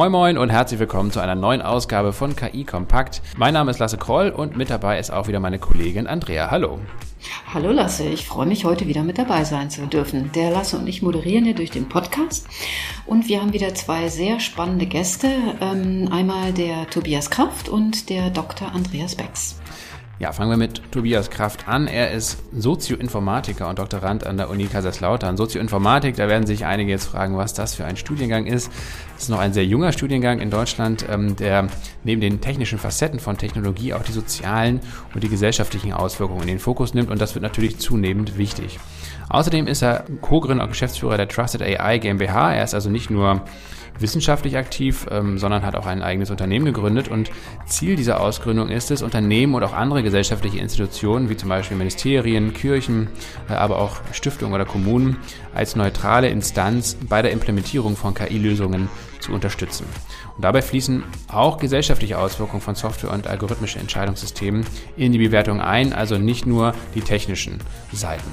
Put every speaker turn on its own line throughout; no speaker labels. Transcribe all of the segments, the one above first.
Moin Moin und herzlich willkommen zu einer neuen Ausgabe von KI Kompakt. Mein Name ist Lasse Kroll und mit dabei ist auch wieder meine Kollegin Andrea. Hallo.
Hallo Lasse, ich freue mich heute wieder mit dabei sein zu dürfen. Der Lasse und ich moderieren hier durch den Podcast und wir haben wieder zwei sehr spannende Gäste. Ähm, einmal der Tobias Kraft und der Dr. Andreas Becks.
Ja, fangen wir mit Tobias Kraft an. Er ist Sozioinformatiker und Doktorand an der Uni Kaiserslautern. Sozioinformatik, da werden sich einige jetzt fragen, was das für ein Studiengang ist. Es ist noch ein sehr junger Studiengang in Deutschland, ähm, der neben den technischen Facetten von Technologie auch die sozialen und die gesellschaftlichen Auswirkungen in den Fokus nimmt und das wird natürlich zunehmend wichtig. Außerdem ist er Co-Gründer und Geschäftsführer der Trusted AI GmbH. Er ist also nicht nur wissenschaftlich aktiv, ähm, sondern hat auch ein eigenes Unternehmen gegründet. Und Ziel dieser Ausgründung ist es, Unternehmen und auch andere gesellschaftliche Institutionen, wie zum Beispiel Ministerien, Kirchen, äh, aber auch Stiftungen oder Kommunen, als neutrale Instanz bei der Implementierung von KI-Lösungen zu unterstützen. Und dabei fließen auch gesellschaftliche Auswirkungen von Software und algorithmischen Entscheidungssystemen in die Bewertung ein, also nicht nur die technischen Seiten.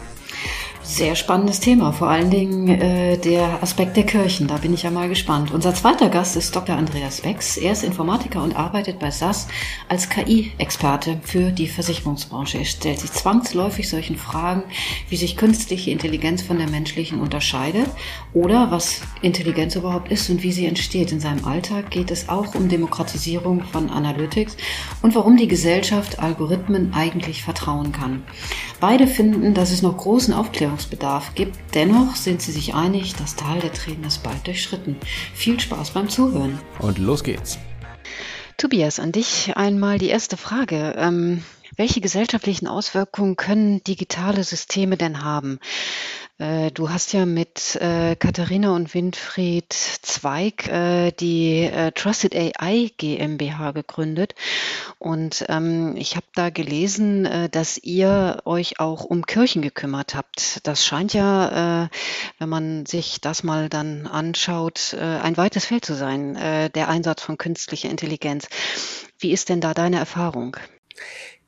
Sehr spannendes Thema, vor allen Dingen äh, der Aspekt der Kirchen. Da bin ich ja mal gespannt. Unser zweiter Gast ist Dr. Andreas Becks. Er ist Informatiker und arbeitet bei SAS als KI-Experte für die Versicherungsbranche. Er stellt sich zwangsläufig solchen Fragen, wie sich künstliche Intelligenz von der menschlichen unterscheidet oder was Intelligenz überhaupt ist und wie sie entsteht. In seinem Alltag geht es auch um Demokratisierung von Analytics und warum die Gesellschaft Algorithmen eigentlich vertrauen kann. Beide finden, dass es noch großen Aufklärungsbedarf gibt. Dennoch sind sie sich einig, das Tal der Tränen ist bald durchschritten. Viel Spaß beim Zuhören.
Und los geht's.
Tobias, an dich einmal die erste Frage. Ähm, welche gesellschaftlichen Auswirkungen können digitale Systeme denn haben? Äh, du hast ja mit äh, Katharina und Winfried Zweig äh, die Trusted AI GmbH gegründet. Und ähm, ich habe da gelesen, dass ihr euch auch um Kirchen gekümmert habt. Das scheint ja, wenn man sich das mal dann anschaut, ein weites Feld zu sein, der Einsatz von künstlicher Intelligenz. Wie ist denn da deine Erfahrung?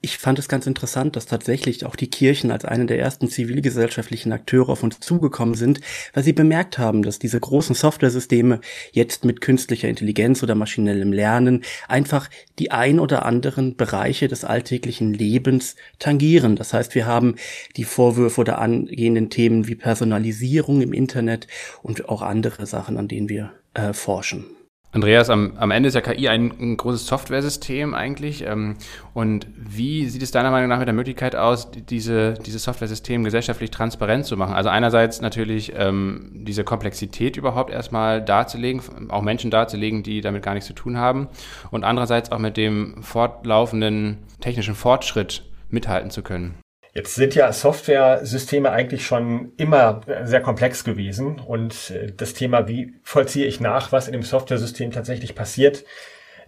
Ich fand es ganz interessant, dass tatsächlich auch die Kirchen als eine der ersten zivilgesellschaftlichen Akteure auf uns zugekommen sind, weil sie bemerkt haben, dass diese großen Softwaresysteme jetzt mit künstlicher Intelligenz oder maschinellem Lernen einfach die ein oder anderen Bereiche des alltäglichen Lebens tangieren. Das heißt, wir haben die Vorwürfe oder angehenden Themen wie Personalisierung im Internet und auch andere Sachen, an denen wir äh, forschen.
Andreas, am, am Ende ist ja KI ein, ein großes Softwaresystem eigentlich. Ähm, und wie sieht es deiner Meinung nach mit der Möglichkeit aus, diese, dieses Softwaresystem gesellschaftlich transparent zu machen? Also einerseits natürlich ähm, diese Komplexität überhaupt erstmal darzulegen, auch Menschen darzulegen, die damit gar nichts zu tun haben. Und andererseits auch mit dem fortlaufenden technischen Fortschritt mithalten zu können.
Jetzt sind ja Software-Systeme eigentlich schon immer sehr komplex gewesen und äh, das Thema, wie vollziehe ich nach, was in dem Software-System tatsächlich passiert,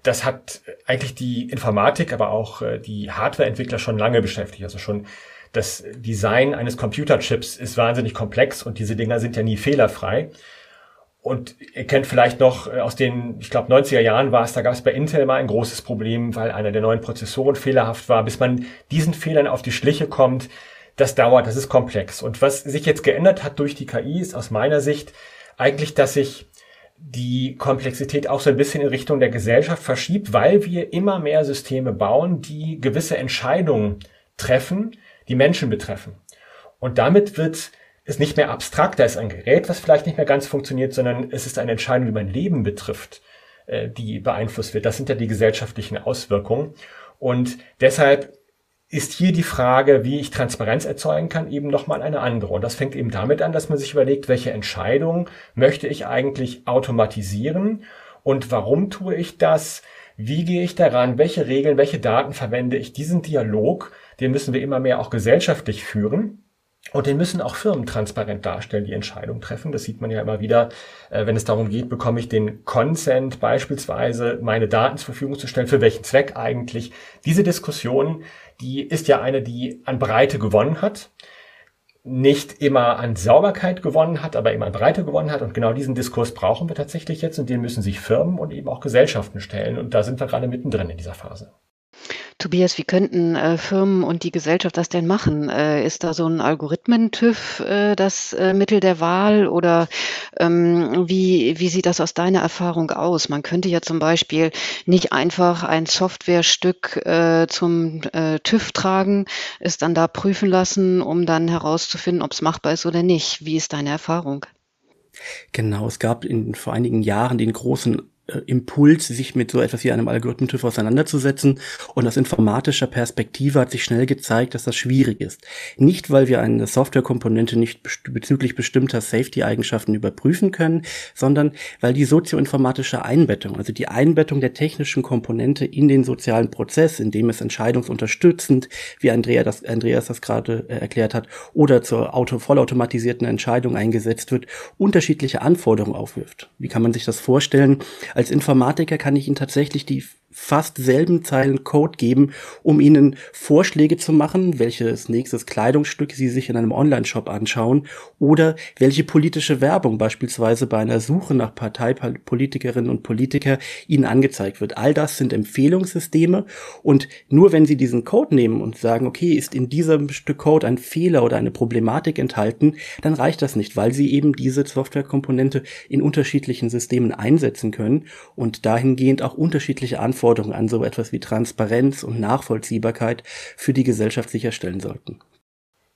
das hat eigentlich die Informatik, aber auch äh, die Hardware-Entwickler schon lange beschäftigt. Also schon das Design eines Computerchips ist wahnsinnig komplex und diese Dinger sind ja nie fehlerfrei. Und ihr kennt vielleicht noch äh, aus den, ich glaube, 90er Jahren war es, da gab es bei Intel mal ein großes Problem, weil einer der neuen Prozessoren fehlerhaft war. Bis man diesen Fehlern auf die Schliche kommt, das dauert, das ist komplex. Und was sich jetzt geändert hat durch die KI ist aus meiner Sicht eigentlich, dass sich die Komplexität auch so ein bisschen in Richtung der Gesellschaft verschiebt, weil wir immer mehr Systeme bauen, die gewisse Entscheidungen treffen, die Menschen betreffen. Und damit wird ist nicht mehr abstrakt, da ist ein Gerät, was vielleicht nicht mehr ganz funktioniert, sondern es ist eine Entscheidung, die mein Leben betrifft, äh, die beeinflusst wird. Das sind ja die gesellschaftlichen Auswirkungen. Und deshalb ist hier die Frage, wie ich Transparenz erzeugen kann, eben nochmal eine andere. Und das fängt eben damit an, dass man sich überlegt, welche Entscheidungen möchte ich eigentlich automatisieren und warum tue ich das? Wie gehe ich daran? Welche Regeln, welche Daten verwende ich? Diesen Dialog, den müssen wir immer mehr auch gesellschaftlich führen. Und den müssen auch Firmen transparent darstellen, die Entscheidung treffen. Das sieht man ja immer wieder, äh, wenn es darum geht, bekomme ich den Consent beispielsweise, meine Daten zur Verfügung zu stellen, für welchen Zweck eigentlich. Diese Diskussion, die ist ja eine, die an Breite gewonnen hat. Nicht immer an Sauberkeit gewonnen hat, aber immer an Breite gewonnen hat. Und genau diesen Diskurs brauchen wir tatsächlich jetzt und den müssen sich Firmen und eben auch Gesellschaften stellen. Und da sind wir gerade mittendrin in dieser Phase.
Tobias, wie könnten äh, Firmen und die Gesellschaft das denn machen? Äh, ist da so ein Algorithmen-TÜV äh, das äh, Mittel der Wahl oder ähm, wie, wie sieht das aus deiner Erfahrung aus? Man könnte ja zum Beispiel nicht einfach ein Softwarestück äh, zum äh, TÜV tragen, es dann da prüfen lassen, um dann herauszufinden, ob es machbar ist oder nicht. Wie ist deine Erfahrung?
Genau, es gab in vor einigen Jahren den großen äh, Impuls, sich mit so etwas wie einem Algorithmus auseinanderzusetzen. Und aus informatischer Perspektive hat sich schnell gezeigt, dass das schwierig ist. Nicht, weil wir eine Softwarekomponente nicht bezüglich bestimmter Safety-Eigenschaften überprüfen können, sondern weil die sozioinformatische Einbettung, also die Einbettung der technischen Komponente in den sozialen Prozess, in dem es entscheidungsunterstützend, wie Andrea das, Andreas das gerade äh, erklärt hat, oder zur auto, vollautomatisierten Entscheidung eingesetzt wird, unterschiedliche Anforderungen aufwirft. Wie kann man sich das vorstellen? Als Informatiker kann ich Ihnen tatsächlich die fast selben Zeilen Code geben, um ihnen Vorschläge zu machen, welches nächstes Kleidungsstück sie sich in einem Online-Shop anschauen oder welche politische Werbung beispielsweise bei einer Suche nach Parteipolitikerinnen und Politiker ihnen angezeigt wird. All das sind Empfehlungssysteme und nur wenn sie diesen Code nehmen und sagen, okay, ist in diesem Stück Code ein Fehler oder eine Problematik enthalten, dann reicht das nicht, weil sie eben diese Softwarekomponente in unterschiedlichen Systemen einsetzen können und dahingehend auch unterschiedliche Anforderungen Anforderungen an so etwas wie Transparenz und Nachvollziehbarkeit für die Gesellschaft sicherstellen sollten.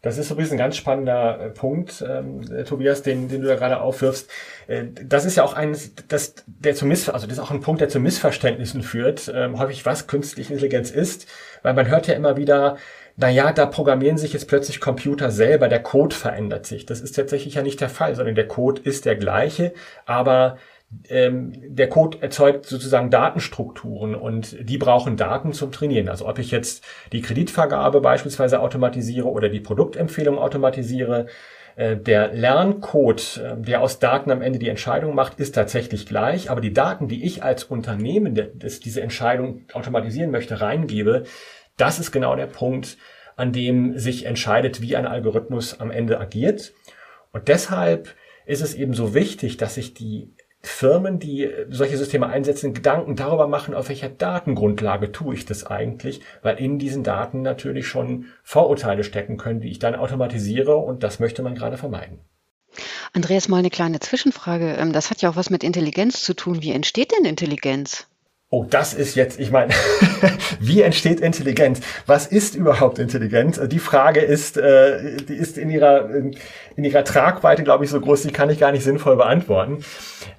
Das ist übrigens ein ganz spannender äh, Punkt, ähm, äh, Tobias, den, den du da gerade aufwirfst. Äh, das ist ja auch eines, das, der zu Miss, also das ist auch ein Punkt, der zu Missverständnissen führt, ähm, häufig was künstliche Intelligenz ist, weil man hört ja immer wieder, na ja, da programmieren sich jetzt plötzlich Computer selber, der Code verändert sich. Das ist tatsächlich ja nicht der Fall, sondern der Code ist der gleiche, aber ähm, der Code erzeugt sozusagen Datenstrukturen und die brauchen Daten zum Trainieren. Also ob ich jetzt die Kreditvergabe beispielsweise automatisiere oder die Produktempfehlung automatisiere, äh, der Lerncode, äh, der aus Daten am Ende die Entscheidung macht, ist tatsächlich gleich, aber die Daten, die ich als Unternehmen, das diese Entscheidung automatisieren möchte, reingebe, das ist genau der Punkt, an dem sich entscheidet, wie ein Algorithmus am Ende agiert. Und deshalb ist es eben so wichtig, dass sich die Firmen, die solche Systeme einsetzen, Gedanken darüber machen, auf welcher Datengrundlage tue ich das eigentlich, weil in diesen Daten natürlich schon Vorurteile stecken können, die ich dann automatisiere und das möchte man gerade vermeiden.
Andreas, mal eine kleine Zwischenfrage. Ähm, das hat ja auch was mit Intelligenz zu tun. Wie entsteht denn Intelligenz?
Oh, das ist jetzt, ich meine, wie entsteht Intelligenz? Was ist überhaupt Intelligenz? Die Frage ist, äh, die ist in ihrer in ihrer Tragweite, glaube ich, so groß, die kann ich gar nicht sinnvoll beantworten.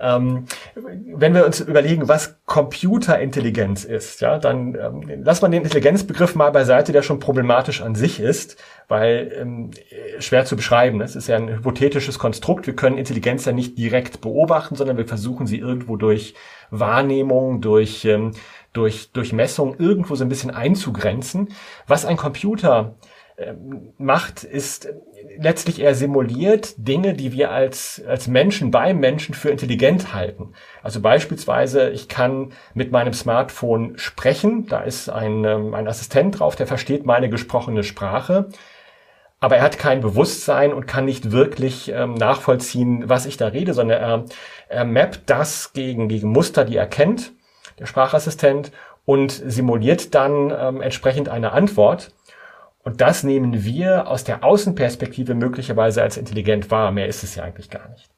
Ähm, wenn wir uns überlegen, was Computerintelligenz ist, ja, dann ähm, lass man den Intelligenzbegriff mal beiseite, der schon problematisch an sich ist, weil ähm, schwer zu beschreiben. Es ist ja ein hypothetisches Konstrukt. Wir können Intelligenz ja nicht direkt beobachten, sondern wir versuchen sie irgendwo durch Wahrnehmung, durch ähm, durch, durch Messung irgendwo so ein bisschen einzugrenzen. Was ein Computer ähm, macht, ist letztlich eher simuliert Dinge, die wir als, als Menschen beim Menschen für intelligent halten. Also beispielsweise, ich kann mit meinem Smartphone sprechen, da ist ein, ähm, ein Assistent drauf, der versteht meine gesprochene Sprache, aber er hat kein Bewusstsein und kann nicht wirklich ähm, nachvollziehen, was ich da rede, sondern er, er mappt das gegen, gegen Muster, die er kennt, der Sprachassistent, und simuliert dann ähm, entsprechend eine Antwort. Und das nehmen wir aus der Außenperspektive möglicherweise als intelligent wahr. Mehr ist es ja eigentlich gar nicht.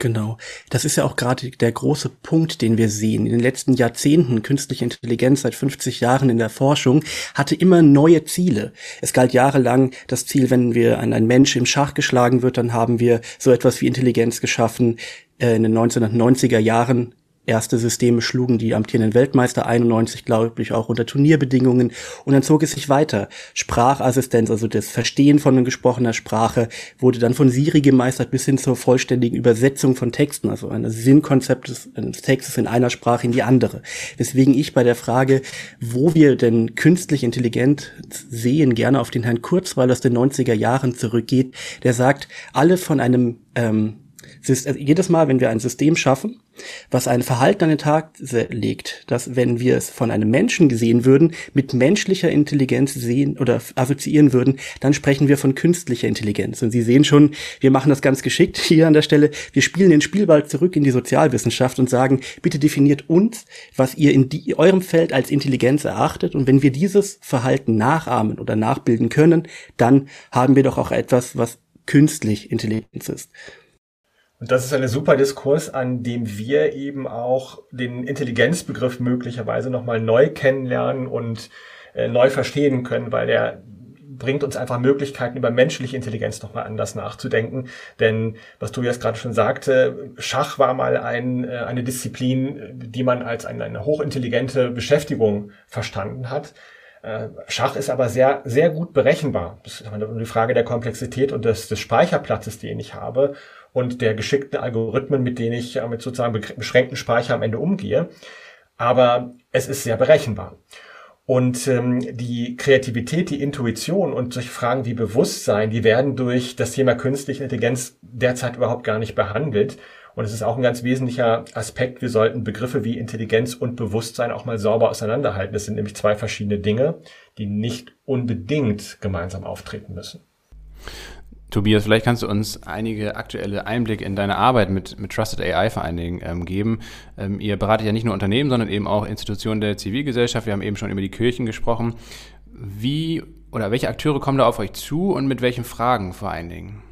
Genau. Das ist ja auch gerade der große Punkt, den wir sehen. In den letzten Jahrzehnten künstliche Intelligenz seit 50 Jahren in der Forschung hatte immer neue Ziele. Es galt jahrelang das Ziel, wenn wir ein, ein Mensch im Schach geschlagen wird, dann haben wir so etwas wie Intelligenz geschaffen. Äh, in den 1990er Jahren Erste Systeme schlugen die amtierenden Weltmeister 91, glaube ich, auch unter Turnierbedingungen. Und dann zog es sich weiter. Sprachassistenz, also das Verstehen von gesprochener Sprache, wurde dann von Siri gemeistert bis hin zur vollständigen Übersetzung von Texten, also ein Sinnkonzept des, des Textes in einer Sprache in die andere. Weswegen ich bei der Frage, wo wir denn künstlich intelligent sehen, gerne auf den Herrn Kurzweil aus den 90er Jahren zurückgeht, der sagt, alle von einem ähm, jedes Mal, wenn wir ein System schaffen, was ein Verhalten an den Tag legt, dass wenn wir es von einem Menschen gesehen würden, mit menschlicher Intelligenz sehen oder assoziieren würden, dann sprechen wir von künstlicher Intelligenz. Und Sie sehen schon, wir machen das ganz geschickt hier an der Stelle. Wir spielen den Spielball zurück in die Sozialwissenschaft und sagen, bitte definiert uns, was ihr in die, eurem Feld als Intelligenz erachtet. Und wenn wir dieses Verhalten nachahmen oder nachbilden können, dann haben wir doch auch etwas, was künstlich Intelligenz ist.
Und das ist ein super Diskurs, an dem wir eben auch den Intelligenzbegriff möglicherweise nochmal neu kennenlernen und äh, neu verstehen können, weil der bringt uns einfach Möglichkeiten, über menschliche Intelligenz nochmal anders nachzudenken. Denn, was jetzt gerade schon sagte, Schach war mal ein, äh, eine Disziplin, die man als eine, eine hochintelligente Beschäftigung verstanden hat. Äh, Schach ist aber sehr, sehr gut berechenbar. Das ist die Frage der Komplexität und des, des Speicherplatzes, den ich habe und der geschickten Algorithmen, mit denen ich mit sozusagen beschränkten Speicher am Ende umgehe. Aber es ist sehr berechenbar. Und ähm, die Kreativität, die Intuition und solche Fragen wie Bewusstsein, die werden durch das Thema künstliche Intelligenz derzeit überhaupt gar nicht behandelt. Und es ist auch ein ganz wesentlicher Aspekt. Wir sollten Begriffe wie Intelligenz und Bewusstsein auch mal sauber auseinanderhalten. Das sind nämlich zwei verschiedene Dinge, die nicht unbedingt gemeinsam auftreten müssen.
Tobias, vielleicht kannst du uns einige aktuelle Einblicke in deine Arbeit mit, mit Trusted AI vor allen Dingen ähm, geben. Ähm, ihr beratet ja nicht nur Unternehmen, sondern eben auch Institutionen der Zivilgesellschaft. Wir haben eben schon über die Kirchen gesprochen. Wie oder welche Akteure kommen da auf euch zu und mit welchen Fragen vor allen Dingen?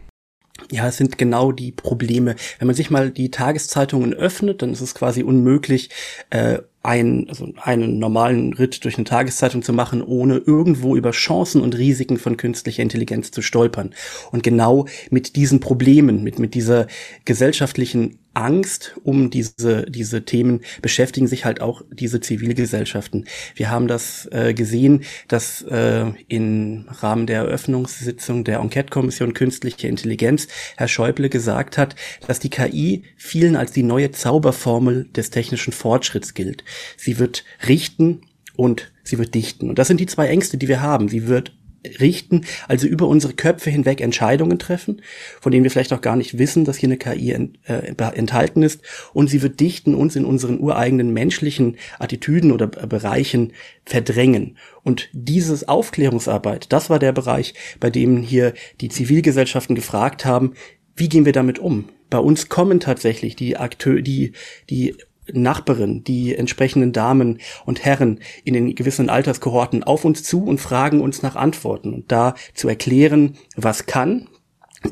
Ja, es sind genau die Probleme. Wenn man sich mal die Tageszeitungen öffnet, dann ist es quasi unmöglich, äh, einen, also einen normalen Ritt durch eine Tageszeitung zu machen, ohne irgendwo über Chancen und Risiken von künstlicher Intelligenz zu stolpern. Und genau mit diesen Problemen, mit, mit dieser gesellschaftlichen Angst um diese, diese Themen beschäftigen sich halt auch diese Zivilgesellschaften. Wir haben das äh, gesehen, dass äh, im Rahmen der Eröffnungssitzung der Enquete-Kommission Künstliche Intelligenz Herr Schäuble gesagt hat, dass die KI vielen als die neue Zauberformel des technischen Fortschritts gilt. Sie wird richten und sie wird dichten. Und das sind die zwei Ängste, die wir haben. Sie wird richten, also über unsere Köpfe hinweg Entscheidungen treffen, von denen wir vielleicht auch gar nicht wissen, dass hier eine KI ent, äh, enthalten ist. Und sie wird dichten uns in unseren ureigenen menschlichen Attitüden oder Bereichen verdrängen. Und dieses Aufklärungsarbeit, das war der Bereich, bei dem hier die Zivilgesellschaften gefragt haben, wie gehen wir damit um? Bei uns kommen tatsächlich die Akteure, die, die Nachbarin, die entsprechenden Damen und Herren in den gewissen Alterskohorten auf uns zu und fragen uns nach Antworten und da zu erklären, was kann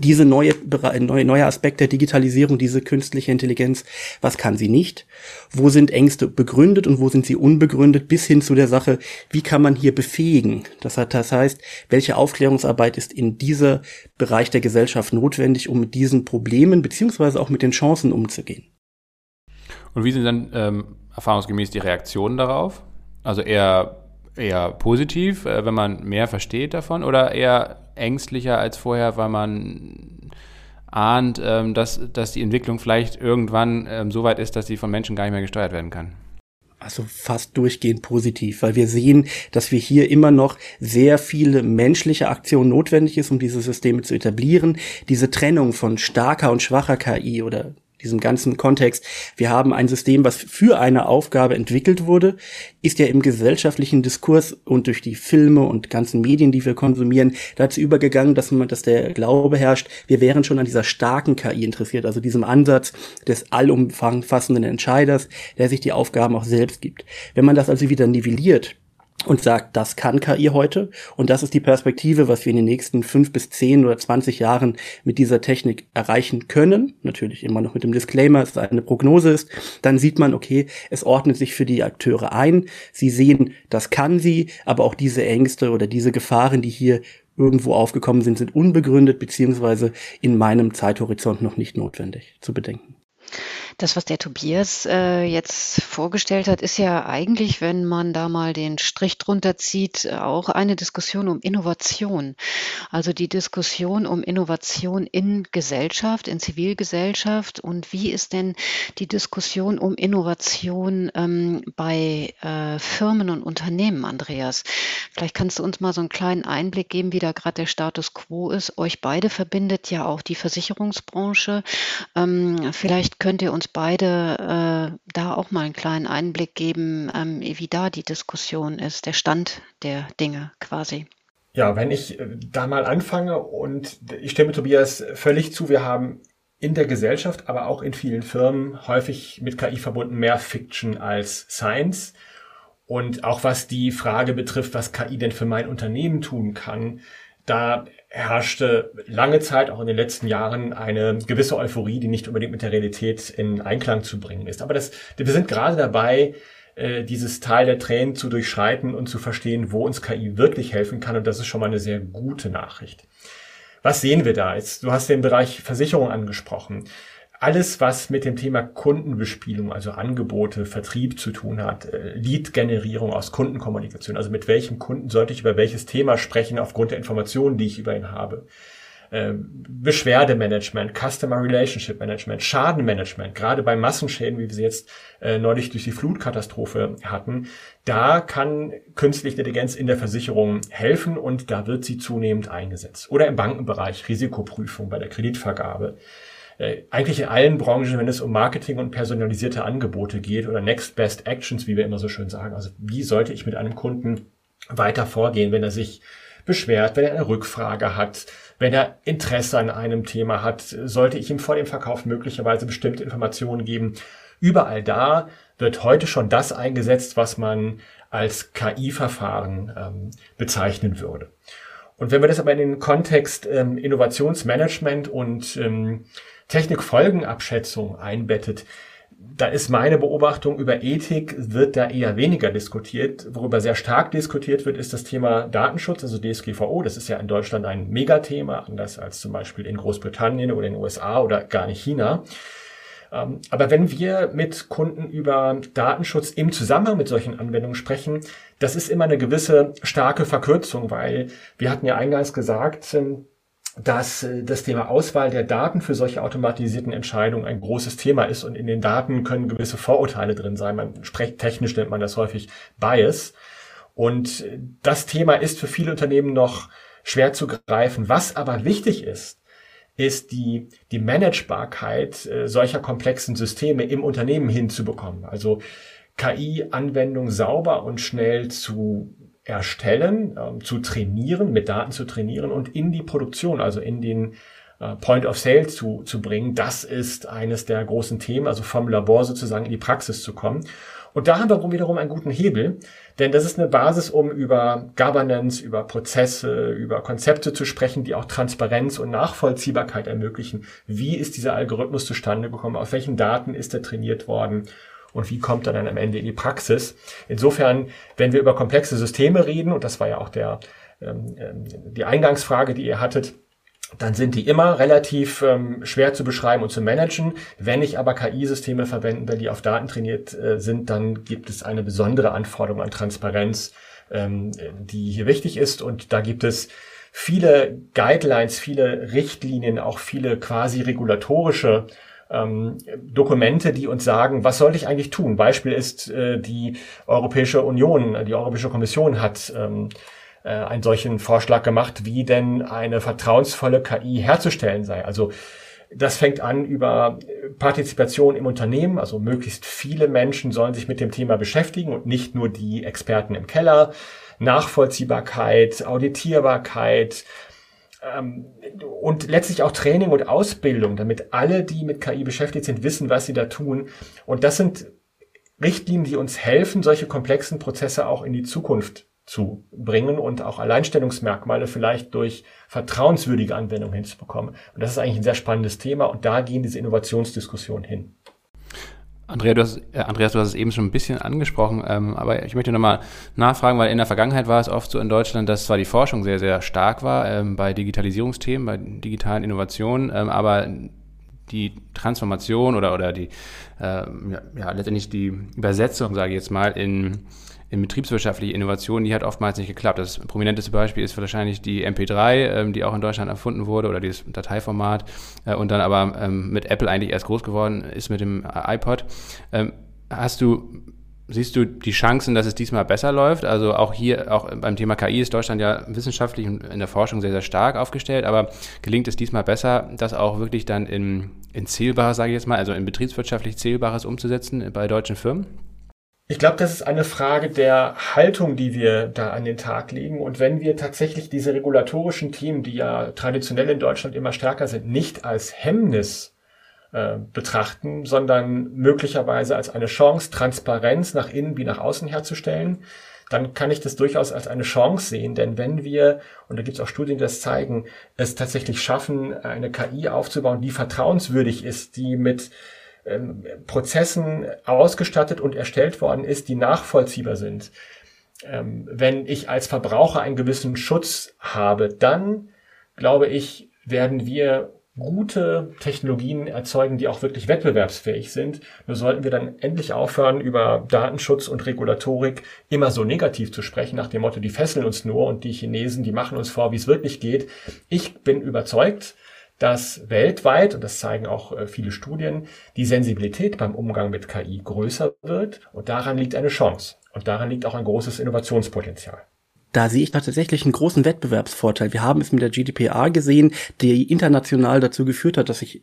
diese neue, neue, neue Aspekt der Digitalisierung, diese künstliche Intelligenz, was kann sie nicht? Wo sind Ängste begründet und wo sind sie unbegründet? Bis hin zu der Sache, wie kann man hier befähigen? Das, hat, das heißt, welche Aufklärungsarbeit ist in dieser Bereich der Gesellschaft notwendig, um mit diesen Problemen beziehungsweise auch mit den Chancen umzugehen?
Und wie sind dann ähm, erfahrungsgemäß die Reaktionen darauf? Also eher, eher positiv, äh, wenn man mehr versteht davon, oder eher ängstlicher als vorher, weil man ahnt, ähm, dass, dass die Entwicklung vielleicht irgendwann ähm, so weit ist, dass sie von Menschen gar nicht mehr gesteuert werden kann?
also fast durchgehend positiv, weil wir sehen, dass wir hier immer noch sehr viele menschliche Aktionen notwendig ist, um diese Systeme zu etablieren. Diese Trennung von starker und schwacher KI oder diesem ganzen Kontext. Wir haben ein System, was für eine Aufgabe entwickelt wurde, ist ja im gesellschaftlichen Diskurs und durch die Filme und ganzen Medien, die wir konsumieren, dazu übergegangen, dass man, dass der Glaube herrscht, wir wären schon an dieser starken KI interessiert, also diesem Ansatz des allumfassenden Entscheiders, der sich die Aufgaben auch selbst gibt. Wenn man das also wieder nivelliert, und sagt, das kann KI heute und das ist die Perspektive, was wir in den nächsten fünf bis zehn oder zwanzig Jahren mit dieser Technik erreichen können. Natürlich immer noch mit dem Disclaimer, dass es eine Prognose ist. Dann sieht man, okay, es ordnet sich für die Akteure ein. Sie sehen, das kann sie, aber auch diese Ängste oder diese Gefahren, die hier irgendwo aufgekommen sind, sind unbegründet beziehungsweise in meinem Zeithorizont noch nicht notwendig zu bedenken.
Das, was der Tobias äh, jetzt vorgestellt hat, ist ja eigentlich, wenn man da mal den Strich drunter zieht, auch eine Diskussion um Innovation. Also die Diskussion um Innovation in Gesellschaft, in Zivilgesellschaft und wie ist denn die Diskussion um Innovation ähm, bei äh, Firmen und Unternehmen, Andreas? Vielleicht kannst du uns mal so einen kleinen Einblick geben, wie da gerade der Status quo ist. Euch beide verbindet ja auch die Versicherungsbranche. Ähm, vielleicht könnt ihr uns uns beide äh, da auch mal einen kleinen Einblick geben, ähm, wie da die Diskussion ist, der Stand der Dinge quasi.
Ja, wenn ich äh, da mal anfange und ich stimme Tobias völlig zu, wir haben in der Gesellschaft, aber auch in vielen Firmen häufig mit KI verbunden mehr Fiction als Science. Und auch was die Frage betrifft, was KI denn für mein Unternehmen tun kann, da herrschte lange Zeit, auch in den letzten Jahren, eine gewisse Euphorie, die nicht unbedingt mit der Realität in Einklang zu bringen ist. Aber das, wir sind gerade dabei, äh, dieses Teil der Tränen zu durchschreiten und zu verstehen, wo uns KI wirklich helfen kann. Und das ist schon mal eine sehr gute Nachricht. Was sehen wir da? Jetzt, du hast den Bereich Versicherung angesprochen alles, was mit dem Thema Kundenbespielung, also Angebote, Vertrieb zu tun hat, äh, Lead-Generierung aus Kundenkommunikation, also mit welchem Kunden sollte ich über welches Thema sprechen aufgrund der Informationen, die ich über ihn habe. Ähm, Beschwerdemanagement, Customer Relationship Management, Schadenmanagement, gerade bei Massenschäden, wie wir sie jetzt äh, neulich durch die Flutkatastrophe hatten, da kann künstliche Intelligenz in der Versicherung helfen und da wird sie zunehmend eingesetzt. Oder im Bankenbereich, Risikoprüfung bei der Kreditvergabe eigentlich in allen Branchen, wenn es um Marketing und personalisierte Angebote geht oder Next Best Actions, wie wir immer so schön sagen. Also wie sollte ich mit einem Kunden weiter vorgehen, wenn er sich beschwert, wenn er eine Rückfrage hat, wenn er Interesse an einem Thema hat, sollte ich ihm vor dem Verkauf möglicherweise bestimmte Informationen geben. Überall da wird heute schon das eingesetzt, was man als KI-Verfahren ähm, bezeichnen würde. Und wenn wir das aber in den Kontext ähm, Innovationsmanagement und ähm, Technikfolgenabschätzung einbettet, da ist meine Beobachtung über Ethik wird da eher weniger diskutiert. Worüber sehr stark diskutiert wird, ist das Thema Datenschutz, also DSGVO. Das ist ja in Deutschland ein Megathema, anders als zum Beispiel in Großbritannien oder in den USA oder gar nicht China. Ähm, aber wenn wir mit Kunden über Datenschutz im Zusammenhang mit solchen Anwendungen sprechen, das ist immer eine gewisse starke Verkürzung, weil wir hatten ja eingangs gesagt, ähm, dass äh, das Thema Auswahl der Daten für solche automatisierten Entscheidungen ein großes Thema ist und in den Daten können gewisse Vorurteile drin sein. Man spricht technisch nennt man das häufig Bias. Und äh, das Thema ist für viele Unternehmen noch schwer zu greifen. Was aber wichtig ist, ist die, die Managebarkeit äh, solcher komplexen Systeme im Unternehmen hinzubekommen. Also KI-Anwendung sauber und schnell zu erstellen, ähm, zu trainieren, mit Daten zu trainieren und in die Produktion, also in den äh, Point of Sale zu, zu bringen. Das ist eines der großen Themen, also vom Labor sozusagen in die Praxis zu kommen. Und da haben wir wiederum einen guten Hebel, denn das ist eine Basis, um über Governance, über Prozesse, über Konzepte zu sprechen, die auch Transparenz und Nachvollziehbarkeit ermöglichen. Wie ist dieser Algorithmus zustande gekommen? Auf welchen Daten ist er trainiert worden? Und wie kommt er dann am Ende in die Praxis. Insofern, wenn wir über komplexe Systeme reden, und das war ja auch der, ähm, ähm, die Eingangsfrage, die ihr hattet, dann sind die immer relativ ähm, schwer zu beschreiben und zu managen. Wenn ich aber KI-Systeme verwende, die auf Daten trainiert äh, sind, dann gibt es eine besondere Anforderung an Transparenz, ähm, die hier wichtig ist. Und da gibt es viele Guidelines, viele Richtlinien, auch viele quasi regulatorische ähm, Dokumente, die uns sagen, was sollte ich eigentlich tun? Beispiel ist äh, die Europäische Union, die Europäische Kommission hat ähm, äh, einen solchen Vorschlag gemacht, wie denn eine vertrauensvolle KI herzustellen sei. Also das fängt an über Partizipation im Unternehmen, also möglichst viele Menschen sollen sich mit dem Thema beschäftigen und nicht nur die Experten im Keller. Nachvollziehbarkeit, Auditierbarkeit, und letztlich auch Training und Ausbildung, damit alle, die mit KI beschäftigt sind, wissen, was sie da tun. Und das sind Richtlinien, die uns helfen, solche komplexen Prozesse auch in die Zukunft zu bringen und auch Alleinstellungsmerkmale vielleicht durch vertrauenswürdige Anwendungen hinzubekommen. Und das ist eigentlich ein sehr spannendes Thema und da gehen diese Innovationsdiskussionen hin.
Andrea, du hast, äh, Andreas, du hast es eben schon ein bisschen angesprochen, ähm, aber ich möchte nochmal nachfragen, weil in der Vergangenheit war es oft so in Deutschland, dass zwar die Forschung sehr, sehr stark war ähm, bei Digitalisierungsthemen, bei digitalen Innovationen, ähm, aber die Transformation oder, oder die, äh, ja, ja, letztendlich die Übersetzung, sage ich jetzt mal, in, in betriebswirtschaftliche Innovationen, die hat oftmals nicht geklappt. Das prominenteste Beispiel ist wahrscheinlich die MP3, ähm, die auch in Deutschland erfunden wurde oder dieses Dateiformat äh, und dann aber ähm, mit Apple eigentlich erst groß geworden ist mit dem iPod. Ähm, hast du Siehst du die Chancen, dass es diesmal besser läuft? Also auch hier, auch beim Thema KI ist Deutschland ja wissenschaftlich und in der Forschung sehr, sehr stark aufgestellt, aber gelingt es diesmal besser, das auch wirklich dann in, in zählbares, sage ich jetzt mal, also in betriebswirtschaftlich zählbares umzusetzen bei deutschen Firmen?
Ich glaube, das ist eine Frage der Haltung, die wir da an den Tag legen. Und wenn wir tatsächlich diese regulatorischen Themen, die ja traditionell in Deutschland immer stärker sind, nicht als Hemmnis äh, betrachten, sondern möglicherweise als eine Chance, Transparenz nach innen wie nach außen herzustellen, dann kann ich das durchaus als eine Chance sehen. Denn wenn wir, und da gibt es auch Studien, die das zeigen, es tatsächlich schaffen, eine KI aufzubauen, die vertrauenswürdig ist, die mit Prozessen ausgestattet und erstellt worden ist, die nachvollziehbar sind. Ähm, wenn ich als Verbraucher einen gewissen Schutz habe, dann glaube ich, werden wir gute Technologien erzeugen, die auch wirklich wettbewerbsfähig sind. Nur sollten wir dann endlich aufhören, über Datenschutz und Regulatorik immer so negativ zu sprechen, nach dem Motto, die fesseln uns nur und die Chinesen, die machen uns vor, wie es wirklich geht. Ich bin überzeugt, dass weltweit, und das zeigen auch äh, viele Studien, die Sensibilität beim Umgang mit KI größer wird und daran liegt eine Chance. Und daran liegt auch ein großes Innovationspotenzial
da sehe ich tatsächlich einen großen Wettbewerbsvorteil. Wir haben es mit der GDPR gesehen, die international dazu geführt hat, dass sich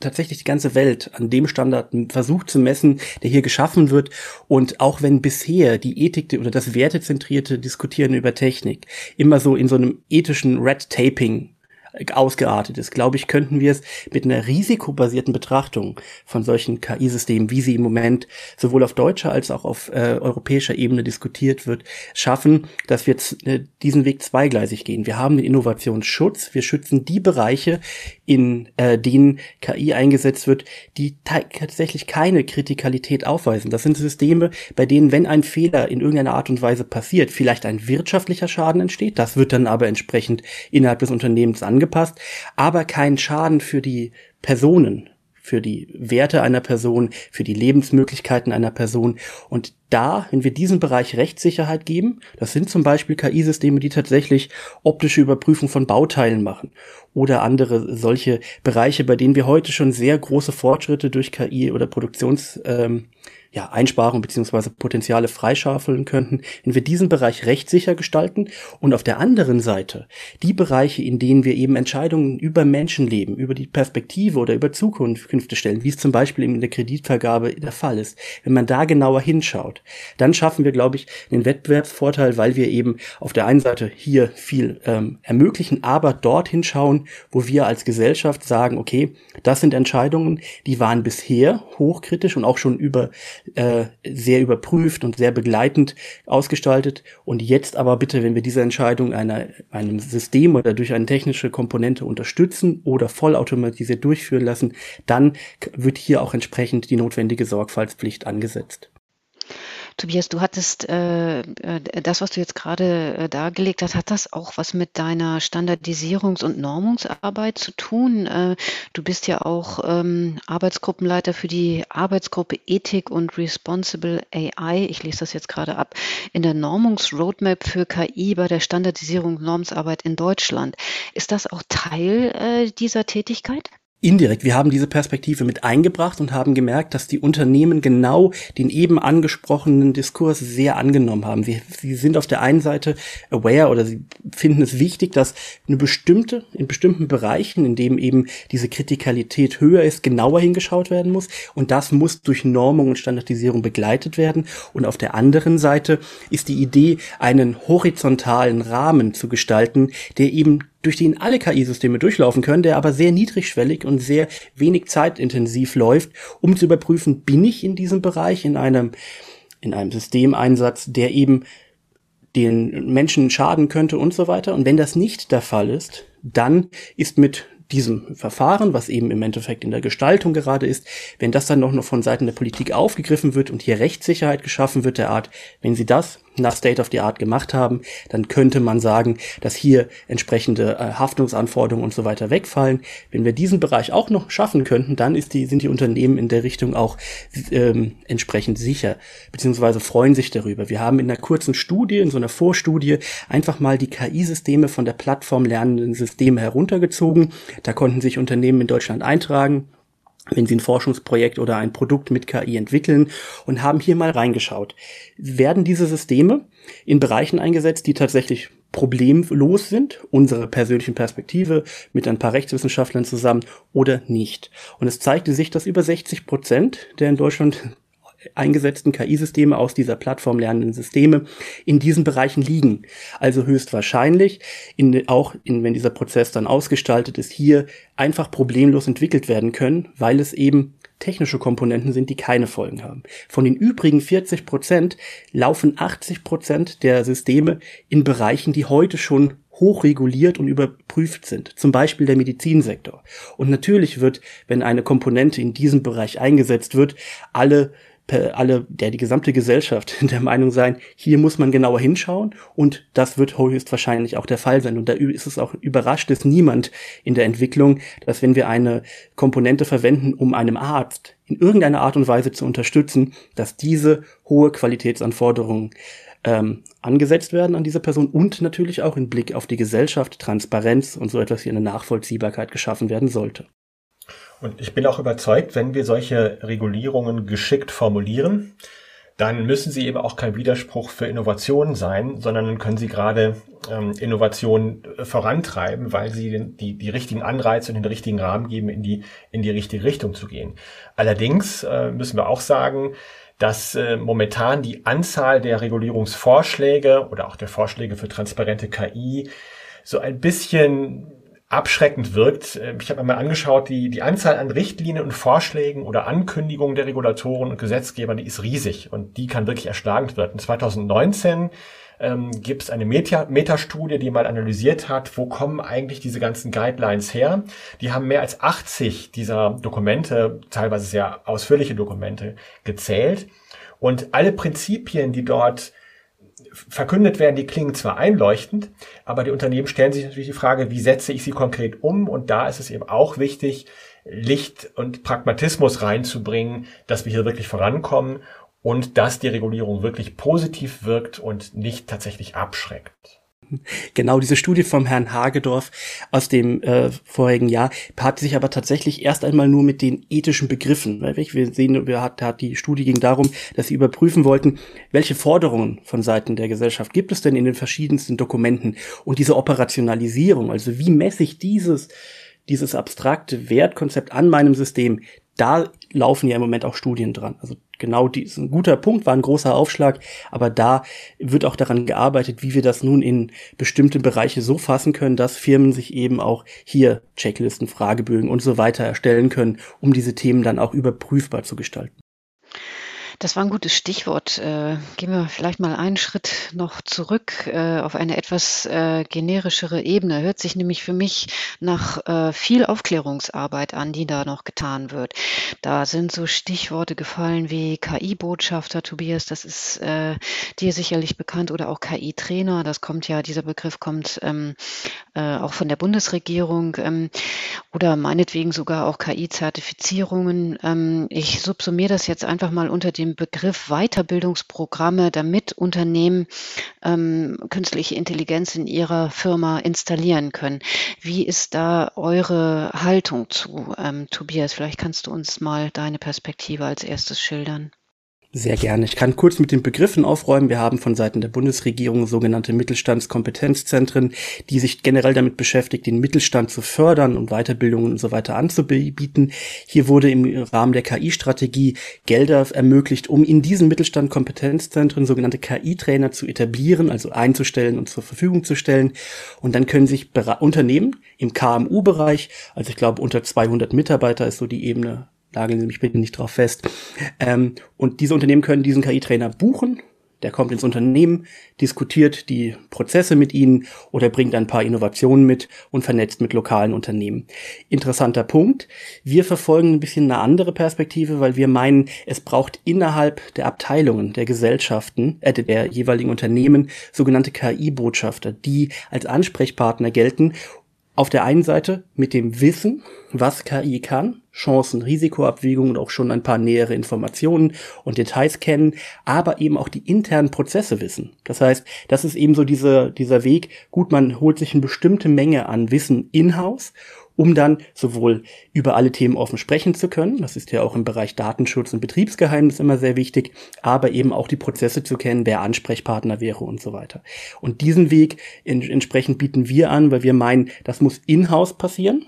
tatsächlich die ganze Welt an dem Standard versucht zu messen, der hier geschaffen wird. Und auch wenn bisher die Ethik oder das wertezentrierte Diskutieren über Technik immer so in so einem ethischen Red Taping ausgeartet ist, glaube ich, könnten wir es mit einer risikobasierten Betrachtung von solchen KI-Systemen, wie sie im Moment sowohl auf deutscher als auch auf äh, europäischer Ebene diskutiert wird, schaffen, dass wir äh, diesen Weg zweigleisig gehen. Wir haben den Innovationsschutz, wir schützen die Bereiche, in äh, denen KI eingesetzt wird, die tatsächlich keine Kritikalität aufweisen. Das sind Systeme, bei denen, wenn ein Fehler in irgendeiner Art und Weise passiert, vielleicht ein wirtschaftlicher Schaden entsteht, das wird dann aber entsprechend innerhalb des Unternehmens angepasst, aber kein Schaden für die Personen, für die Werte einer Person, für die Lebensmöglichkeiten einer Person. Und da, wenn wir diesen Bereich Rechtssicherheit geben, das sind zum Beispiel KI-Systeme, die tatsächlich optische Überprüfung von Bauteilen machen oder andere solche Bereiche, bei denen wir heute schon sehr große Fortschritte durch KI oder Produktions ähm, ja, Einsparungen beziehungsweise Potenziale freischaufeln könnten, wenn wir diesen Bereich rechtssicher gestalten. Und auf der anderen Seite die Bereiche, in denen wir eben Entscheidungen über Menschenleben, über die Perspektive oder über Zukunft stellen, wie es zum Beispiel in der Kreditvergabe der Fall ist, wenn man da genauer hinschaut, dann schaffen wir, glaube ich, den Wettbewerbsvorteil, weil wir eben auf der einen Seite hier viel ähm, ermöglichen, aber dort hinschauen, wo wir als Gesellschaft sagen, okay, das sind Entscheidungen, die waren bisher hochkritisch und auch schon über äh, sehr überprüft und sehr begleitend ausgestaltet. Und jetzt aber bitte, wenn wir diese Entscheidung einer, einem System oder durch eine technische Komponente unterstützen oder vollautomatisiert durchführen lassen, dann wird hier auch entsprechend die notwendige Sorgfaltspflicht angesetzt.
Tobias, du hattest äh, äh, das, was du jetzt gerade äh, dargelegt hast, hat das auch was mit deiner Standardisierungs- und Normungsarbeit zu tun? Äh, du bist ja auch ähm, Arbeitsgruppenleiter für die Arbeitsgruppe Ethik und Responsible AI. Ich lese das jetzt gerade ab. In der Normungsroadmap für KI bei der Standardisierung und Normsarbeit in Deutschland. Ist das auch Teil äh, dieser Tätigkeit?
Indirekt. Wir haben diese Perspektive mit eingebracht und haben gemerkt, dass die Unternehmen genau den eben angesprochenen Diskurs sehr angenommen haben. Sie, sie sind auf der einen Seite aware oder sie finden es wichtig, dass eine bestimmte, in bestimmten Bereichen, in dem eben diese Kritikalität höher ist, genauer hingeschaut werden muss. Und das muss durch Normung und Standardisierung begleitet werden. Und auf der anderen Seite ist die Idee, einen horizontalen Rahmen zu gestalten, der eben durch den alle KI-Systeme durchlaufen können, der aber sehr niedrigschwellig und sehr wenig zeitintensiv läuft, um zu überprüfen, bin ich in diesem Bereich in einem, in einem Systemeinsatz, der eben den Menschen schaden könnte und so weiter. Und wenn das nicht der Fall ist, dann ist mit diesem Verfahren, was eben im Endeffekt in der Gestaltung gerade ist, wenn das dann noch von Seiten der Politik aufgegriffen wird und hier Rechtssicherheit geschaffen wird der Art, wenn Sie das nach State of the Art gemacht haben, dann könnte man sagen, dass hier entsprechende äh, Haftungsanforderungen und so weiter wegfallen. Wenn wir diesen Bereich auch noch schaffen könnten, dann ist die, sind die Unternehmen in der Richtung auch ähm, entsprechend sicher, beziehungsweise freuen sich darüber. Wir haben in einer kurzen Studie, in so einer Vorstudie, einfach mal die KI-Systeme von der Plattform lernenden Systeme heruntergezogen. Da konnten sich Unternehmen in Deutschland eintragen wenn Sie ein Forschungsprojekt oder ein Produkt mit KI entwickeln und haben hier mal reingeschaut. Werden diese Systeme in Bereichen eingesetzt, die tatsächlich problemlos sind, unsere persönlichen Perspektive mit ein paar Rechtswissenschaftlern zusammen oder nicht. Und es zeigte sich, dass über 60 Prozent der in Deutschland eingesetzten KI-Systeme aus dieser Plattform lernenden Systeme in diesen Bereichen liegen. Also höchstwahrscheinlich, in, auch in, wenn dieser Prozess dann ausgestaltet ist, hier einfach problemlos entwickelt werden können, weil es eben technische Komponenten sind, die keine Folgen haben. Von den übrigen 40 Prozent laufen 80 Prozent der Systeme in Bereichen, die heute schon hochreguliert und überprüft sind, zum Beispiel der Medizinsektor. Und natürlich wird, wenn eine Komponente in diesem Bereich eingesetzt wird, alle alle, der die gesamte Gesellschaft der Meinung sein, hier muss man genauer hinschauen und das wird höchstwahrscheinlich auch der Fall sein. Und da ist es auch überrascht es niemand in der Entwicklung, dass wenn wir eine Komponente verwenden, um einem Arzt in irgendeiner Art und Weise zu unterstützen, dass diese hohe Qualitätsanforderungen ähm, angesetzt werden an diese Person und natürlich auch in Blick auf die Gesellschaft, Transparenz und so etwas wie eine Nachvollziehbarkeit geschaffen werden sollte.
Und ich bin auch überzeugt, wenn wir solche Regulierungen geschickt formulieren, dann müssen sie eben auch kein Widerspruch für Innovationen sein, sondern dann können sie gerade ähm, Innovationen äh, vorantreiben, weil sie den, die, die richtigen Anreize und den richtigen Rahmen geben, in die, in die richtige Richtung zu gehen. Allerdings äh, müssen wir auch sagen, dass äh, momentan die Anzahl der Regulierungsvorschläge oder auch der Vorschläge für transparente KI so ein bisschen abschreckend wirkt. Ähm, ich habe mir mal angeschaut, die, die Anzahl an Richtlinien und Vorschlägen oder Ankündigungen der Regulatoren und Gesetzgeber, die ist riesig und die kann wirklich erschlagend werden. 2019 ähm, gibt es eine Meta Metastudie, die mal analysiert hat, wo kommen eigentlich diese ganzen Guidelines her. Die haben mehr als 80 dieser Dokumente, teilweise sehr ausführliche Dokumente, gezählt. Und alle Prinzipien, die dort verkündet werden, die klingen zwar einleuchtend, aber die Unternehmen stellen sich natürlich die Frage, wie setze ich sie konkret um? Und da ist es eben auch wichtig, Licht und Pragmatismus reinzubringen, dass wir hier wirklich vorankommen und dass die Regulierung wirklich positiv wirkt und nicht tatsächlich abschreckt.
Genau, diese Studie vom Herrn Hagedorf aus dem äh, vorigen Jahr hat sich aber tatsächlich erst einmal nur mit den ethischen Begriffen. Wir sehen, wir hat, hat die Studie ging darum, dass sie überprüfen wollten, welche Forderungen von Seiten der Gesellschaft gibt es denn in den verschiedensten Dokumenten und diese Operationalisierung, also wie messe ich dieses dieses abstrakte Wertkonzept an meinem System, da laufen ja im Moment auch Studien dran. Also genau die ist ein guter Punkt, war ein großer Aufschlag, aber da wird auch daran gearbeitet, wie wir das nun in bestimmte Bereiche so fassen können, dass Firmen sich eben auch hier Checklisten, Fragebögen und so weiter erstellen können, um diese Themen dann auch überprüfbar zu gestalten.
Das war ein gutes Stichwort. Äh, gehen wir vielleicht mal einen Schritt noch zurück äh, auf eine etwas äh, generischere Ebene. Hört sich nämlich für mich nach äh, viel Aufklärungsarbeit an, die da noch getan wird. Da sind so Stichworte gefallen wie KI-Botschafter, Tobias, das ist äh, dir sicherlich bekannt, oder auch KI-Trainer. Das kommt ja, dieser Begriff kommt ähm, äh, auch von der Bundesregierung ähm, oder meinetwegen sogar auch KI-Zertifizierungen. Ähm, ich subsumiere das jetzt einfach mal unter dem Begriff Weiterbildungsprogramme, damit Unternehmen ähm, künstliche Intelligenz in ihrer Firma installieren können. Wie ist da eure Haltung zu? Ähm, Tobias, vielleicht kannst du uns mal deine Perspektive als erstes schildern.
Sehr gerne. Ich kann kurz mit den Begriffen aufräumen. Wir haben von Seiten der Bundesregierung sogenannte Mittelstandskompetenzzentren, die sich generell damit beschäftigt, den Mittelstand zu fördern und Weiterbildungen und so weiter anzubieten. Hier wurde im Rahmen der KI-Strategie Gelder ermöglicht, um in diesen Mittelstandkompetenzzentren sogenannte KI-Trainer zu etablieren, also einzustellen und zur Verfügung zu stellen. Und dann können sich Unternehmen im KMU-Bereich, also ich glaube unter 200 Mitarbeiter ist so die Ebene nageln Sie mich bitte nicht drauf fest. Ähm, und diese Unternehmen können diesen KI-Trainer buchen. Der kommt ins Unternehmen, diskutiert die Prozesse mit ihnen oder bringt ein paar Innovationen mit und vernetzt mit lokalen Unternehmen. Interessanter Punkt. Wir verfolgen ein bisschen eine andere Perspektive, weil wir meinen, es braucht innerhalb der Abteilungen, der Gesellschaften, äh, der jeweiligen Unternehmen sogenannte KI-Botschafter, die als Ansprechpartner gelten auf der einen Seite mit dem Wissen, was KI kann, Chancen, Risikoabwägung und auch schon ein paar nähere Informationen und Details kennen, aber eben auch die internen Prozesse wissen. Das heißt, das ist eben so dieser, dieser Weg. Gut, man holt sich eine bestimmte Menge an Wissen in-house um dann sowohl über alle Themen offen sprechen zu können, das ist ja auch im Bereich Datenschutz und Betriebsgeheimnis immer sehr wichtig, aber eben auch die Prozesse zu kennen, wer Ansprechpartner wäre und so weiter. Und diesen Weg in, entsprechend bieten wir an, weil wir meinen, das muss in-house passieren.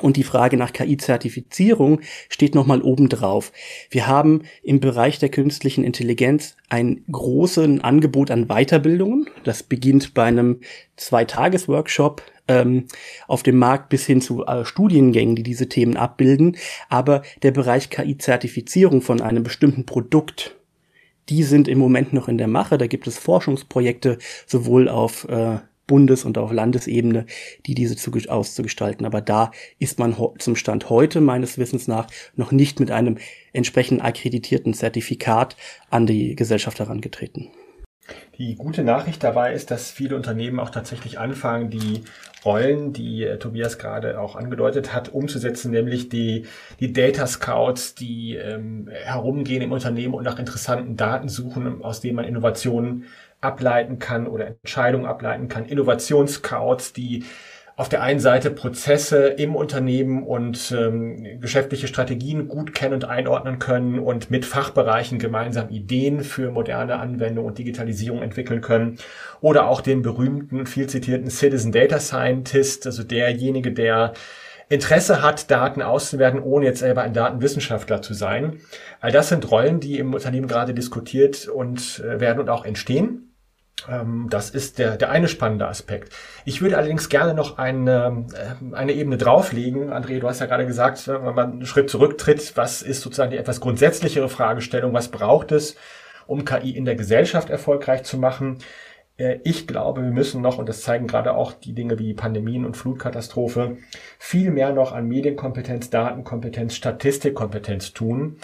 Und die Frage nach KI-Zertifizierung steht nochmal oben drauf. Wir haben im Bereich der künstlichen Intelligenz ein großes Angebot an Weiterbildungen. Das beginnt bei einem Zweitages-Workshop ähm, auf dem Markt bis hin zu äh, Studiengängen, die diese Themen abbilden. Aber der Bereich KI-Zertifizierung von einem bestimmten Produkt, die sind im Moment noch in der Mache. Da gibt es Forschungsprojekte sowohl auf äh, Bundes- und auf Landesebene, die diese zu, auszugestalten. Aber da ist man zum Stand heute meines Wissens nach noch nicht mit einem entsprechend akkreditierten Zertifikat an die Gesellschaft herangetreten.
Die gute Nachricht dabei ist, dass viele Unternehmen auch tatsächlich anfangen, die Rollen, die äh, Tobias gerade auch angedeutet hat, umzusetzen, nämlich die, die Data Scouts, die ähm, herumgehen im Unternehmen und nach interessanten Daten suchen, aus denen man Innovationen ableiten kann oder Entscheidungen ableiten kann. Innovationsscouts, die auf der einen Seite Prozesse im Unternehmen und ähm, geschäftliche Strategien gut kennen und einordnen können und mit Fachbereichen gemeinsam Ideen für moderne Anwendung und Digitalisierung entwickeln können. Oder auch den berühmten, viel zitierten Citizen Data Scientist, also derjenige, der Interesse hat, Daten auszuwerten, ohne jetzt selber ein Datenwissenschaftler zu sein. All das sind Rollen, die im Unternehmen gerade diskutiert und äh, werden und auch entstehen. Ähm, das ist der, der eine spannende Aspekt. Ich würde allerdings gerne noch eine, äh, eine Ebene drauflegen. André, du hast ja gerade gesagt, wenn man einen Schritt zurücktritt, was ist sozusagen die etwas grundsätzlichere Fragestellung? Was braucht es, um KI in der Gesellschaft erfolgreich zu machen? Äh, ich glaube, wir müssen noch, und das zeigen gerade auch die Dinge wie Pandemien und Flutkatastrophe, viel mehr noch an Medienkompetenz, Datenkompetenz, Statistikkompetenz tun.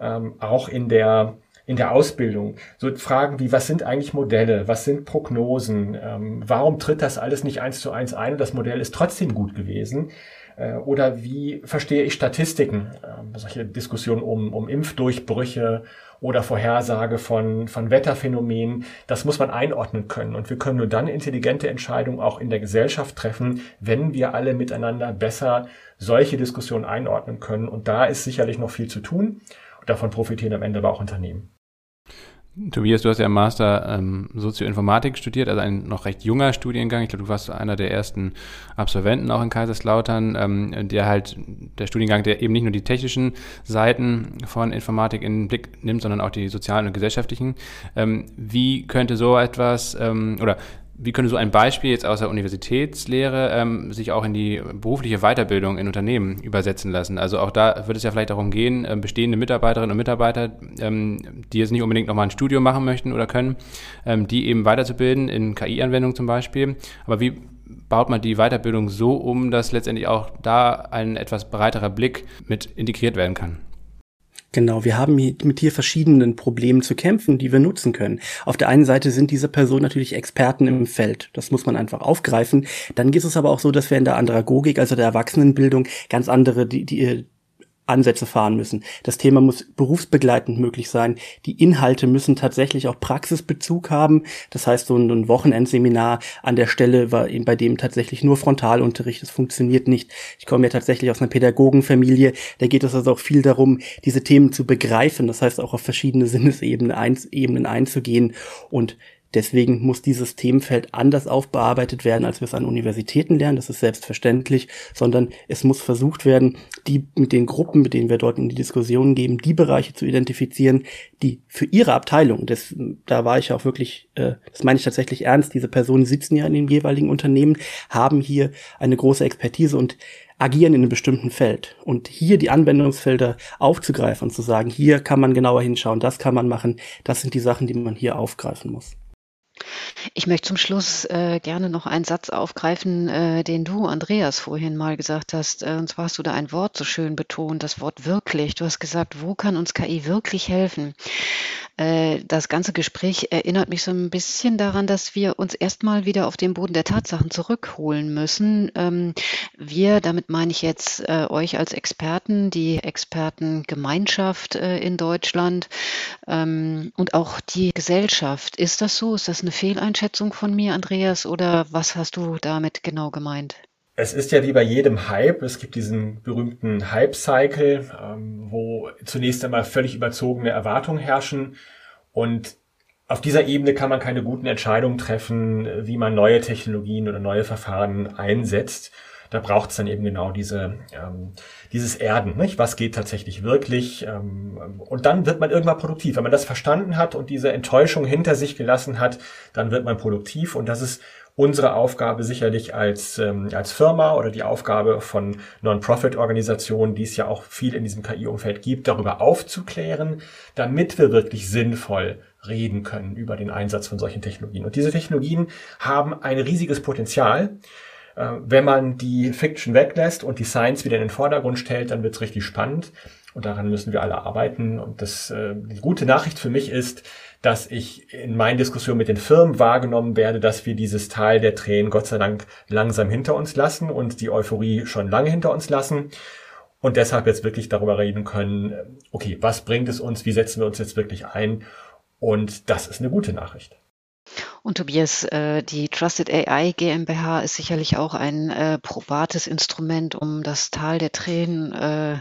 Ähm, auch in der in der Ausbildung. So Fragen wie, was sind eigentlich Modelle? Was sind Prognosen? Ähm, warum tritt das alles nicht eins zu eins ein und das Modell ist trotzdem gut gewesen? Äh, oder wie verstehe ich Statistiken? Ähm, solche Diskussionen um, um Impfdurchbrüche oder Vorhersage von, von Wetterphänomenen. Das muss man einordnen können. Und wir können nur dann intelligente Entscheidungen auch in der Gesellschaft treffen, wenn wir alle miteinander besser solche Diskussionen einordnen können. Und da ist sicherlich noch viel zu tun. Davon profitieren am Ende aber auch Unternehmen.
Tobias, du hast ja Master ähm, Sozioinformatik studiert, also ein noch recht junger Studiengang. Ich glaube, du warst einer der ersten Absolventen auch in Kaiserslautern, ähm, der halt der Studiengang, der eben nicht nur die technischen Seiten von Informatik in den Blick nimmt, sondern auch die sozialen und gesellschaftlichen. Ähm, wie könnte so etwas ähm, oder wie könnte so ein Beispiel jetzt aus der Universitätslehre ähm, sich auch in die berufliche Weiterbildung in Unternehmen übersetzen lassen? Also auch da wird es ja vielleicht darum gehen, äh, bestehende Mitarbeiterinnen und Mitarbeiter, ähm, die jetzt nicht unbedingt nochmal ein Studium machen möchten oder können, ähm, die eben weiterzubilden in KI-Anwendungen zum Beispiel. Aber wie baut man die Weiterbildung so um, dass letztendlich auch da ein etwas breiterer Blick mit integriert werden kann?
Genau, wir haben mit hier verschiedenen Problemen zu kämpfen, die wir nutzen können. Auf der einen Seite sind diese Personen natürlich Experten im Feld. Das muss man einfach aufgreifen. Dann ist es aber auch so, dass wir in der Andragogik, also der Erwachsenenbildung, ganz andere die, die Ansätze fahren müssen. Das Thema muss berufsbegleitend möglich sein. Die Inhalte müssen tatsächlich auch Praxisbezug haben. Das heißt, so ein Wochenendseminar an der Stelle war eben bei dem tatsächlich nur Frontalunterricht. Das funktioniert nicht. Ich komme ja tatsächlich aus einer Pädagogenfamilie. Da geht es also auch viel darum, diese Themen zu begreifen. Das heißt, auch auf verschiedene Sinnesebenen einzugehen und Deswegen muss dieses Themenfeld anders aufbearbeitet werden, als wir es an Universitäten lernen. Das ist selbstverständlich, sondern es muss versucht werden, die mit den Gruppen, mit denen wir dort in die Diskussion geben, die Bereiche zu identifizieren, die für ihre Abteilung, das, da war ich auch wirklich, äh, das meine ich tatsächlich ernst, diese Personen sitzen ja in den jeweiligen Unternehmen, haben hier eine große Expertise und agieren in einem bestimmten Feld. Und hier die Anwendungsfelder aufzugreifen und zu sagen, hier kann man genauer hinschauen, das kann man machen, das sind die Sachen, die man hier aufgreifen muss.
Ich möchte zum Schluss äh, gerne noch einen Satz aufgreifen, äh, den du, Andreas, vorhin mal gesagt hast. Äh, und zwar hast du da ein Wort so schön betont, das Wort wirklich. Du hast gesagt, wo kann uns KI wirklich helfen? Äh, das ganze Gespräch erinnert mich so ein bisschen daran, dass wir uns erstmal wieder auf den Boden der Tatsachen zurückholen müssen. Ähm, wir, damit meine ich jetzt äh, euch als Experten, die Expertengemeinschaft äh, in Deutschland ähm, und auch die Gesellschaft. Ist das so? Ist das eine Fehleinschätzung von mir, Andreas, oder was hast du damit genau gemeint?
Es ist ja wie bei jedem Hype, es gibt diesen berühmten Hype-Cycle, ähm, wo zunächst einmal völlig überzogene Erwartungen herrschen und auf dieser Ebene kann man keine guten Entscheidungen treffen, wie man neue Technologien oder neue Verfahren einsetzt. Da braucht es dann eben genau diese, ähm, dieses Erden. Nicht? Was geht tatsächlich wirklich? Ähm, und dann wird man irgendwann produktiv. Wenn man das verstanden hat und diese Enttäuschung hinter sich gelassen hat, dann wird man produktiv. Und das ist unsere Aufgabe sicherlich als, ähm, als Firma oder die Aufgabe von Non-Profit-Organisationen, die es ja auch viel in diesem KI-Umfeld gibt, darüber aufzuklären, damit wir wirklich sinnvoll reden können über den Einsatz von solchen Technologien. Und diese Technologien haben ein riesiges Potenzial. Äh, wenn man die Fiction weglässt und die Science wieder in den Vordergrund stellt, dann wird es richtig spannend. Und daran müssen wir alle arbeiten. Und das, äh, die gute Nachricht für mich ist, dass ich in meinen Diskussionen mit den Firmen wahrgenommen werde, dass wir dieses Teil der Tränen Gott sei Dank langsam hinter uns lassen und die Euphorie schon lange hinter uns lassen. Und deshalb jetzt wirklich darüber reden können, okay, was bringt es uns, wie setzen wir uns jetzt wirklich ein? Und das ist eine gute Nachricht.
Und Tobias, äh, die Trusted AI GmbH ist sicherlich auch ein äh, probates Instrument, um das Tal der Tränen äh,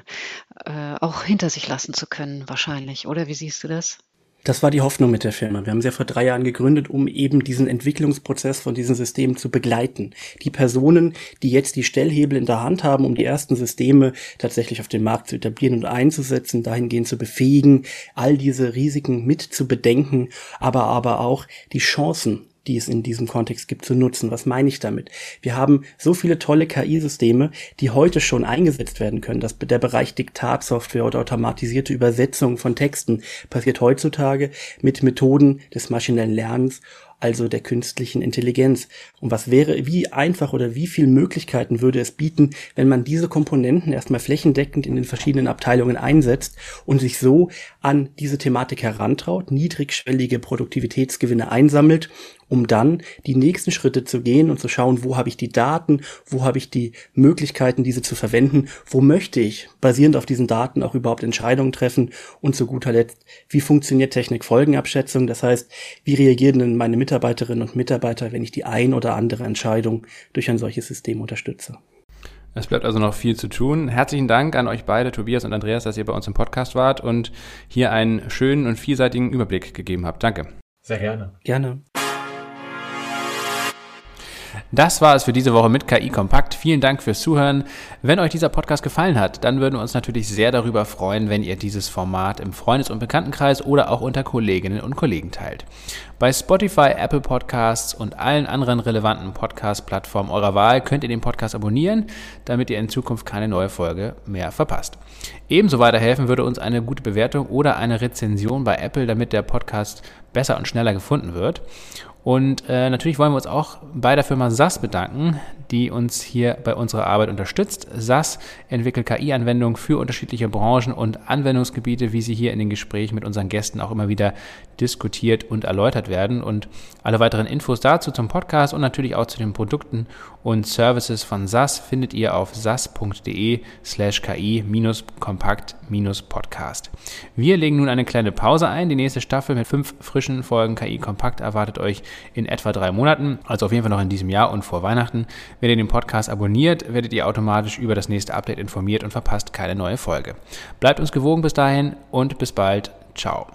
auch hinter sich lassen zu können, wahrscheinlich. Oder wie siehst du das?
Das war die Hoffnung mit der Firma. Wir haben sie ja vor drei Jahren gegründet, um eben diesen Entwicklungsprozess von diesen Systemen zu begleiten. Die Personen, die jetzt die Stellhebel in der Hand haben, um die ersten Systeme tatsächlich auf den Markt zu etablieren und einzusetzen, dahingehend zu befähigen, all diese Risiken mit zu bedenken, aber aber auch die Chancen die es in diesem Kontext gibt, zu nutzen. Was meine ich damit? Wir haben so viele tolle KI-Systeme, die heute schon eingesetzt werden können. Das, der Bereich Diktatsoftware oder automatisierte Übersetzung von Texten passiert heutzutage mit Methoden des maschinellen Lernens also der künstlichen Intelligenz. Und was wäre, wie einfach oder wie viel Möglichkeiten würde es bieten, wenn man diese Komponenten erstmal flächendeckend in den verschiedenen Abteilungen einsetzt und sich so an diese Thematik herantraut, niedrigschwellige Produktivitätsgewinne einsammelt um dann die nächsten Schritte zu gehen und zu schauen, wo habe ich die Daten, wo habe ich die Möglichkeiten, diese zu verwenden, wo möchte ich basierend auf diesen Daten auch überhaupt Entscheidungen treffen und zu guter Letzt, wie funktioniert Technikfolgenabschätzung, das heißt, wie reagieren denn meine Mitarbeiterinnen und Mitarbeiter, wenn ich die ein oder andere Entscheidung durch ein solches System unterstütze.
Es bleibt also noch viel zu tun. Herzlichen Dank an euch beide, Tobias und Andreas, dass ihr bei uns im Podcast wart und hier einen schönen und vielseitigen Überblick gegeben habt. Danke.
Sehr gerne.
Gerne.
Das war es für diese Woche mit KI Kompakt. Vielen Dank fürs Zuhören. Wenn euch dieser Podcast gefallen hat, dann würden wir uns natürlich sehr darüber freuen, wenn ihr dieses Format im Freundes- und Bekanntenkreis oder auch unter Kolleginnen und Kollegen teilt. Bei Spotify, Apple Podcasts und allen anderen relevanten Podcast-Plattformen eurer Wahl könnt ihr den Podcast abonnieren, damit ihr in Zukunft keine neue Folge mehr verpasst. Ebenso weiterhelfen würde uns eine gute Bewertung oder eine Rezension bei Apple, damit der Podcast besser und schneller gefunden wird. Und äh, natürlich wollen wir uns auch bei der Firma SAS bedanken, die uns hier bei unserer Arbeit unterstützt. SAS entwickelt KI-Anwendungen für unterschiedliche Branchen und Anwendungsgebiete, wie sie hier in den Gesprächen mit unseren Gästen auch immer wieder diskutiert und erläutert werden. Und alle weiteren Infos dazu zum Podcast und natürlich auch zu den Produkten und Services von SAS findet ihr auf sas.de slash ki-kompakt-podcast. Wir legen nun eine kleine Pause ein. Die nächste Staffel mit fünf frischen Folgen KI Kompakt erwartet euch in etwa drei Monaten, also auf jeden Fall noch in diesem Jahr und vor Weihnachten. Wenn ihr den Podcast abonniert, werdet ihr automatisch über das nächste Update informiert und verpasst keine neue Folge. Bleibt uns gewogen bis dahin und bis bald. Ciao.